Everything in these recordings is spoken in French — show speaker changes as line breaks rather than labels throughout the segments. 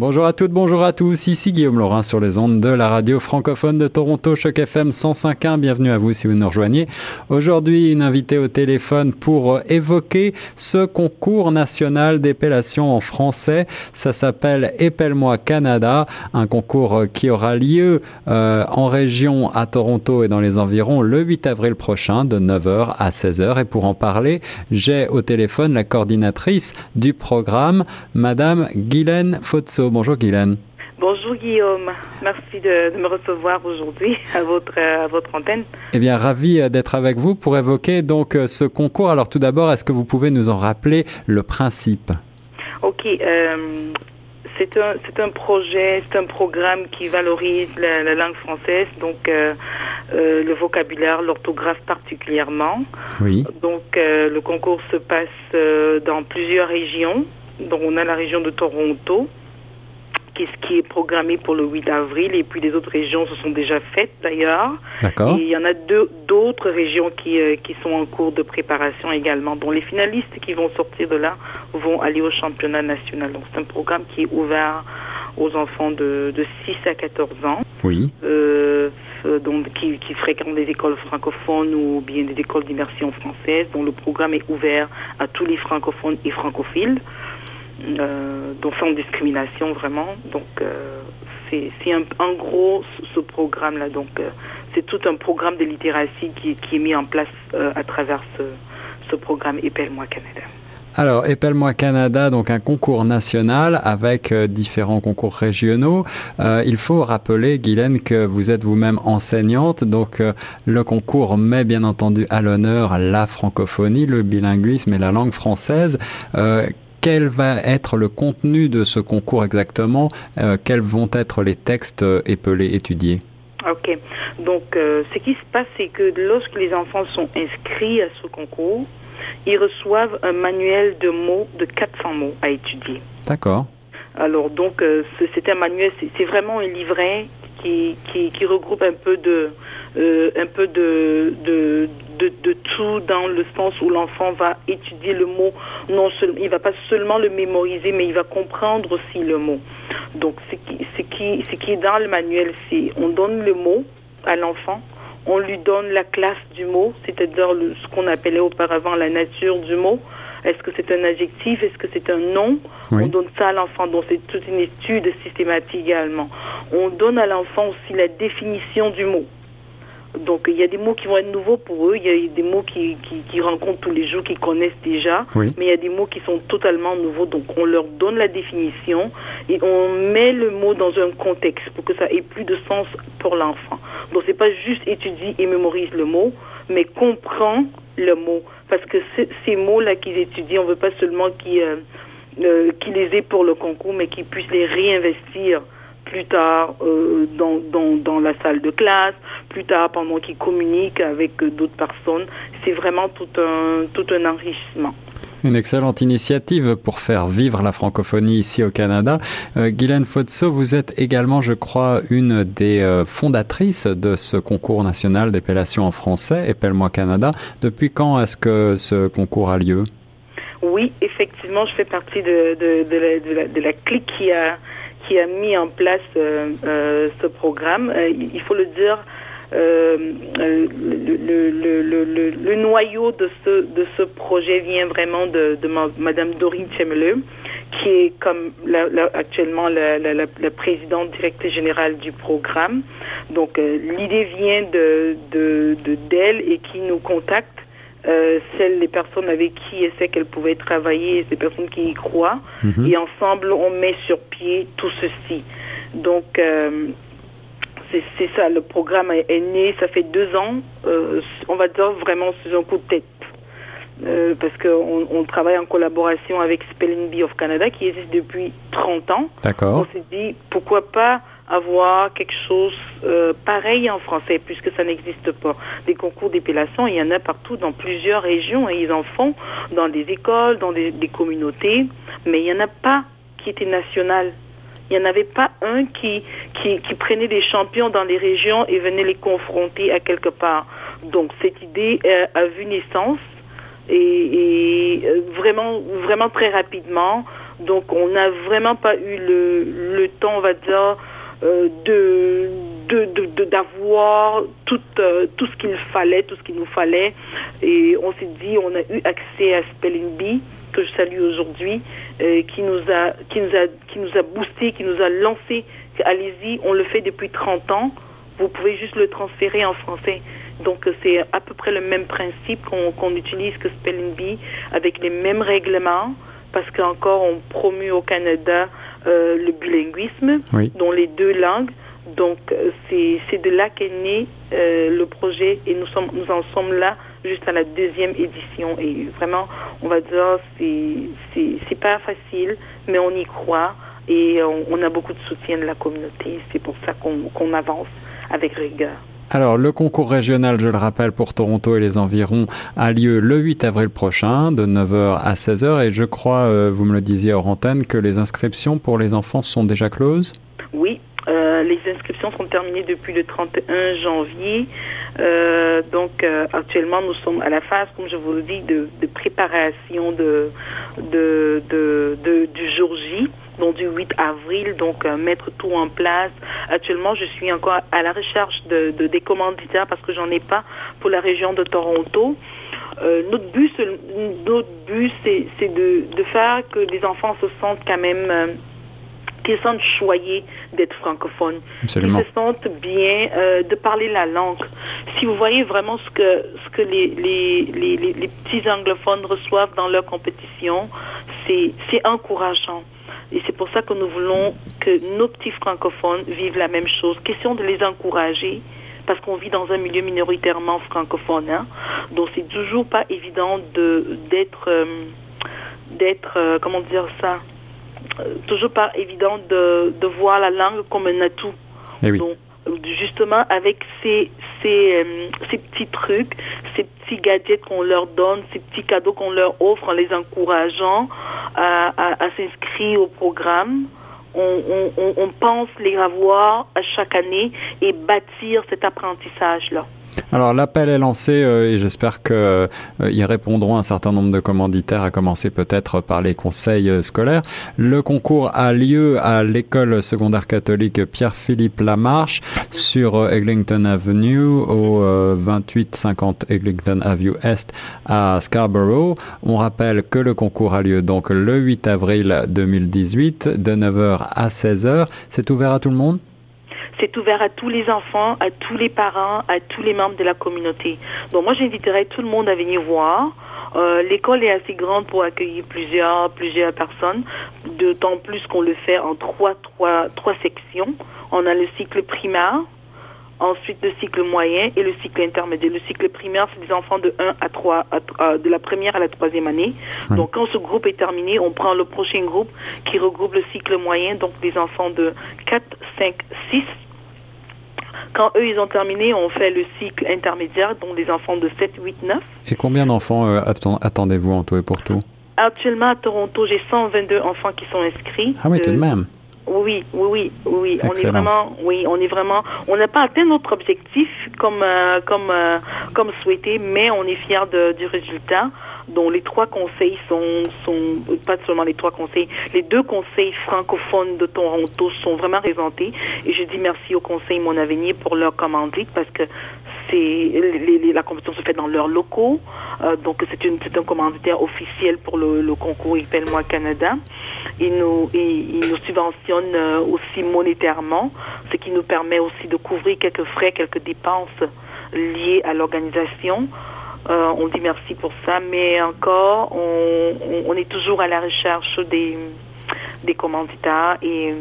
Bonjour à toutes, bonjour à tous. Ici Guillaume Laurin sur les ondes de la radio francophone de Toronto, Choc FM 105.1. Bienvenue à vous si vous nous rejoignez. Aujourd'hui, une invitée au téléphone pour évoquer ce concours national d'épellation en français. Ça s'appelle Épelle-moi Canada, un concours qui aura lieu euh, en région à Toronto et dans les environs le 8 avril prochain de 9h à 16h. Et pour en parler, j'ai au téléphone la coordinatrice du programme, Madame Guylaine Fotso. Bonjour Guylaine.
Bonjour Guillaume, merci de, me recevoir aujourd'hui à votre, à votre antenne.
Eh bien, ravi euh, d'être avec vous pour évoquer donc euh, ce concours. Alors tout d'abord, est-ce que vous pouvez nous en rappeler le principe?
Ok, euh, c'est un, un projet, c'est un programme qui valorise la, langue française, donc le vocabulaire, l'orthographe particulièrement.
Oui.
Donc le concours se passe dans plusieurs régions. Donc on a la région de Toronto, ce qui est programmé pour le 8 avril et puis les autres régions se sont déjà faites d'ailleurs.
D'accord.
Et il y en a deux d'autres régions qui, euh, qui sont en cours de préparation également. dont les finalistes qui vont sortir de là vont aller au championnat national. Donc c'est un programme qui est ouvert aux enfants de, de 6 à 14 ans.
Oui.
Euh, donc, qui, qui, fréquentent des écoles francophones ou bien des écoles d'immersion française, dont le programme est ouvert à tous les francophones et francophiles euh, donc sans discrimination vraiment. Donc euh, c'est en gros ce programme-là. Donc euh, c'est tout un programme de littératie qui, est mis en place euh, à travers ce, programme Épelle-moi Canada.
Alors, Épelle-moi Canada, donc un concours national avec différents concours régionaux. Il faut rappeler, Guylaine, que vous êtes vous-même enseignante, donc le concours met bien entendu à l'honneur la francophonie, le bilinguisme et la langue française quel va être le contenu de ce concours exactement euh, Quels vont être les textes euh, épelés, étudiés?
Ok. Donc, euh, ce qui se passe, c'est que lorsque les enfants sont inscrits à ce concours, ils reçoivent un manuel de mots de 400 mots à étudier.
D'accord.
Alors, donc, c'est un manuel, c'est vraiment un livret qui, qui, qui, regroupe un peu de, un peu de, de, de, tout dans le sens où l'enfant va étudier le mot, non seulement, il va pas seulement le mémoriser, mais il va comprendre aussi le mot. Donc, ce qui, ce qui, ce qui est dans le manuel, c'est on donne le mot à l'enfant, on lui donne la classe du mot, c'est-à-dire ce qu'on appelait auparavant la nature du mot. Est-ce que c'est un adjectif? Est-ce que c'est un nom? On donne ça à l'enfant. Donc c'est toute une étude systématique également. On donne à l'enfant aussi la définition du mot. Donc il y a des mots qui vont être nouveaux pour eux, il y a des mots qui, qui, qui rencontrent tous les jours, qu'ils connaissent déjà, mais il y a des mots qui sont totalement nouveaux. Donc on leur donne la définition et on met le mot dans un contexte pour que ça ait plus de sens pour l'enfant. Donc c'est pas juste étudier et mémorise le mot, mais comprend le mot. Parce que ces mots-là qu'ils étudient, on veut pas seulement qu'ils euh, euh, les aient pour le concours, mais qu'ils puissent les réinvestir plus tard euh, dans, dans, dans, la salle de classe, plus tard pendant qu'ils communiquent avec euh, d'autres personnes. C'est vraiment tout un, tout un enrichissement.
Une excellente initiative pour faire vivre la francophonie ici au Canada. Euh, Guylaine Fotso, vous êtes également, je crois, une des euh, fondatrices de ce concours national d'épellation en français, Épelle-moi Canada. Depuis quand est-ce que ce concours a lieu?
Oui, effectivement, je fais partie de, de, de, la, de la, de la clique qui a qui a mis en place euh, ce programme. Il faut le dire, le, le, le, le, noyau de ce, de ce projet vient vraiment de, de Madame Dorine Chemeleux, qui est comme la, actuellement la, présidente directrice générale du programme. Donc l'idée vient de d'elle de, et qui nous contacte euh, celles, les personnes avec qui elle sait qu'elle pouvait travailler, ces personnes qui y croient. Mhm. Et ensemble, on met sur pied tout ceci. Donc, euh, c'est ça, le programme est, né, ça fait deux ans, euh, on va dire vraiment sur un coup de tête. Euh, parce qu'on on travaille en collaboration avec Spelling Bee of Canada qui existe depuis 30 ans.
D'accord.
On s'est dit pourquoi pas avoir quelque chose euh, pareil en français, puisque ça n'existe pas. Des concours d'épellation, il y en a partout dans plusieurs régions et ils en font dans des écoles, dans des, des communautés, mais il n'y en a pas qui était national. Il n'y en avait pas un qui, prenait des champions dans les régions et venait les confronter à quelque part. Donc cette idée euh, a vu naissance et, euh, vraiment, très rapidement Donc on n'a vraiment pas eu le, temps, on va dire, euh, d'avoir tout ce qu'il fallait, tout ce qu'il nous fallait. Et on s'est dit, on a eu accès à Spelling Bee, que je salue aujourd'hui, euh, qui nous a qui nous a qui nous a boosté, qui nous a lancé. Allez-y, on le fait depuis 30 ans. Vous pouvez juste le transférer en français. Donc c'est à peu près le même principe qu'on utilise que Spelling Bee, avec les mêmes règlements, parce qu'encore on promue au Canada euh, le bilinguisme dans les deux langues. Donc euh, c'est de là qu'est né euh, le projet et nous sommes nous en sommes là juste à la deuxième édition et vraiment on va dire c'est c'est pas facile mais on y croit et on, a beaucoup de soutien de la communauté c'est pour ça qu'on avance avec rigueur.
Alors, le concours régional, je le rappelle, pour Toronto et les environs, a lieu le 8 avril prochain, de 9h à 16h. Et je crois, euh, vous me le disiez hors antenne, que les inscriptions pour les enfants sont déjà closes?
Oui, euh, les inscriptions sont terminées depuis le 31 janvier. Euh, donc actuellement, nous sommes à la phase, comme je vous le dis, de, préparation de, du jour J donc du 8 avril, donc euh, mettre tout en place. Actuellement, je suis encore à la recherche de, des commanditaires parce que j'en ai pas pour la région de Toronto. Euh, notre but, notre but, c'est de, faire que les enfants se sentent quand même euh, qu'ils se sentent choyés d'être francophones, qu'ils se sentent bien de parler la langue. Si vous voyez vraiment ce que ce que les les, les, les petits anglophones reçoivent dans leur compétition, c'est c'est encourageant. Et c'est pour ça que nous voulons que nos petits francophones vivent la même chose. Question de les encourager parce qu'on vit dans un milieu minoritairement francophone. Hein. Donc c'est toujours pas évident de d'être euh, d'être euh, comment dire ça? euh, toujours pas évident de, de voir la langue comme un atout.
Eh
Donc justement avec ces ces, ces petits trucs, ces petits gadgets qu'on leur donne, ces petits cadeaux qu'on leur offre en les encourageant, à, s'inscrire au programme. On, on, on pense les avoir à chaque année et bâtir cet apprentissage-là.
Alors l'appel est lancé euh, et j'espère qu'ils euh, répondront un certain nombre de commanditaires, à commencer peut-être par les conseils euh, scolaires. Le concours a lieu à l'école secondaire catholique Pierre-Philippe Lamarche sur Eglinton Avenue au 2850 Eglinton Avenue Est à Scarborough. On rappelle que le concours a lieu donc le 8 avril 2018 de 9h à 16h. C'est ouvert à tout le monde?
C'est ouvert à tous les enfants, à tous les parents, à tous les membres de la communauté. Donc moi, j'inviterai tout le monde à venir voir. Euh, l'école est assez grande pour accueillir plusieurs, plusieurs personnes, d'autant plus qu'on le fait en trois, trois, trois sections. On a le cycle primaire, ensuite le cycle moyen et le cycle intermédiaire. Le cycle primaire, c'est des enfants de 1 à 3, de la première à la troisième année. Donc quand ce groupe est terminé, on prend le prochain groupe qui regroupe le cycle moyen, donc des enfants de 4, 5, 6 quand eux, ils ont terminé, on fait le cycle intermédiaire, dont des enfants de 7, 8, 9.
Et combien d'enfants euh, attendez-vous en tout et pour tout?
Actuellement, à Toronto, j'ai 122 enfants qui sont inscrits.
Ah oui, tout de même.
Oui, oui, oui, oui. On est vraiment, oui, on est vraiment, on n'a pas atteint notre objectif comme, euh, comme, euh, comme souhaité, mais on est fiers du résultat dont les trois conseils sont, sont, pas seulement les trois conseils, les deux conseils francophones de Toronto sont vraiment présentés. Et je dis merci au conseil Mon Avenir pour leur commandite parce que c'est la compétition se fait dans leurs locaux. Euh, donc c'est un commanditaire officiel pour le, concours Appelle-moi Canada. Il nous il, nous subventionne euh, aussi monétairement, ce qui nous permet aussi de couvrir quelques frais, quelques dépenses liées à l'organisation. Euh, on dit merci pour ça, mais encore, on, on, est toujours à la recherche des, des commanditaires et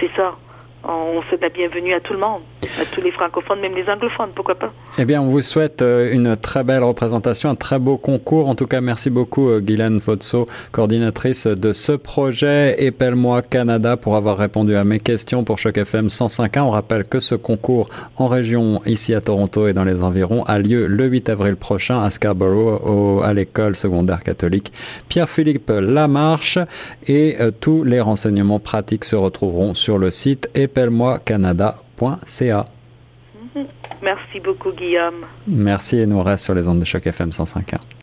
c'est ça. On souhaite la bienvenue à tout le monde à tous les francophones, même les anglophones, pourquoi pas.
Eh bien, on vous souhaite euh, une très belle représentation, un très beau concours. En tout cas, merci beaucoup, euh, Guylaine Fotso, coordinatrice de ce projet Épelle-moi Canada, pour avoir répondu à mes questions pour Choc FM 105.1. On rappelle que ce concours en région, ici à Toronto et dans les environs, a lieu le 8 avril prochain à Scarborough, à l'école secondaire catholique Pierre-Philippe Lamarche. Et euh, tous les renseignements pratiques se retrouveront sur le site épelle-moi
Merci beaucoup, Guillaume.
Merci et nous reste sur les ondes de choc FM 105.1.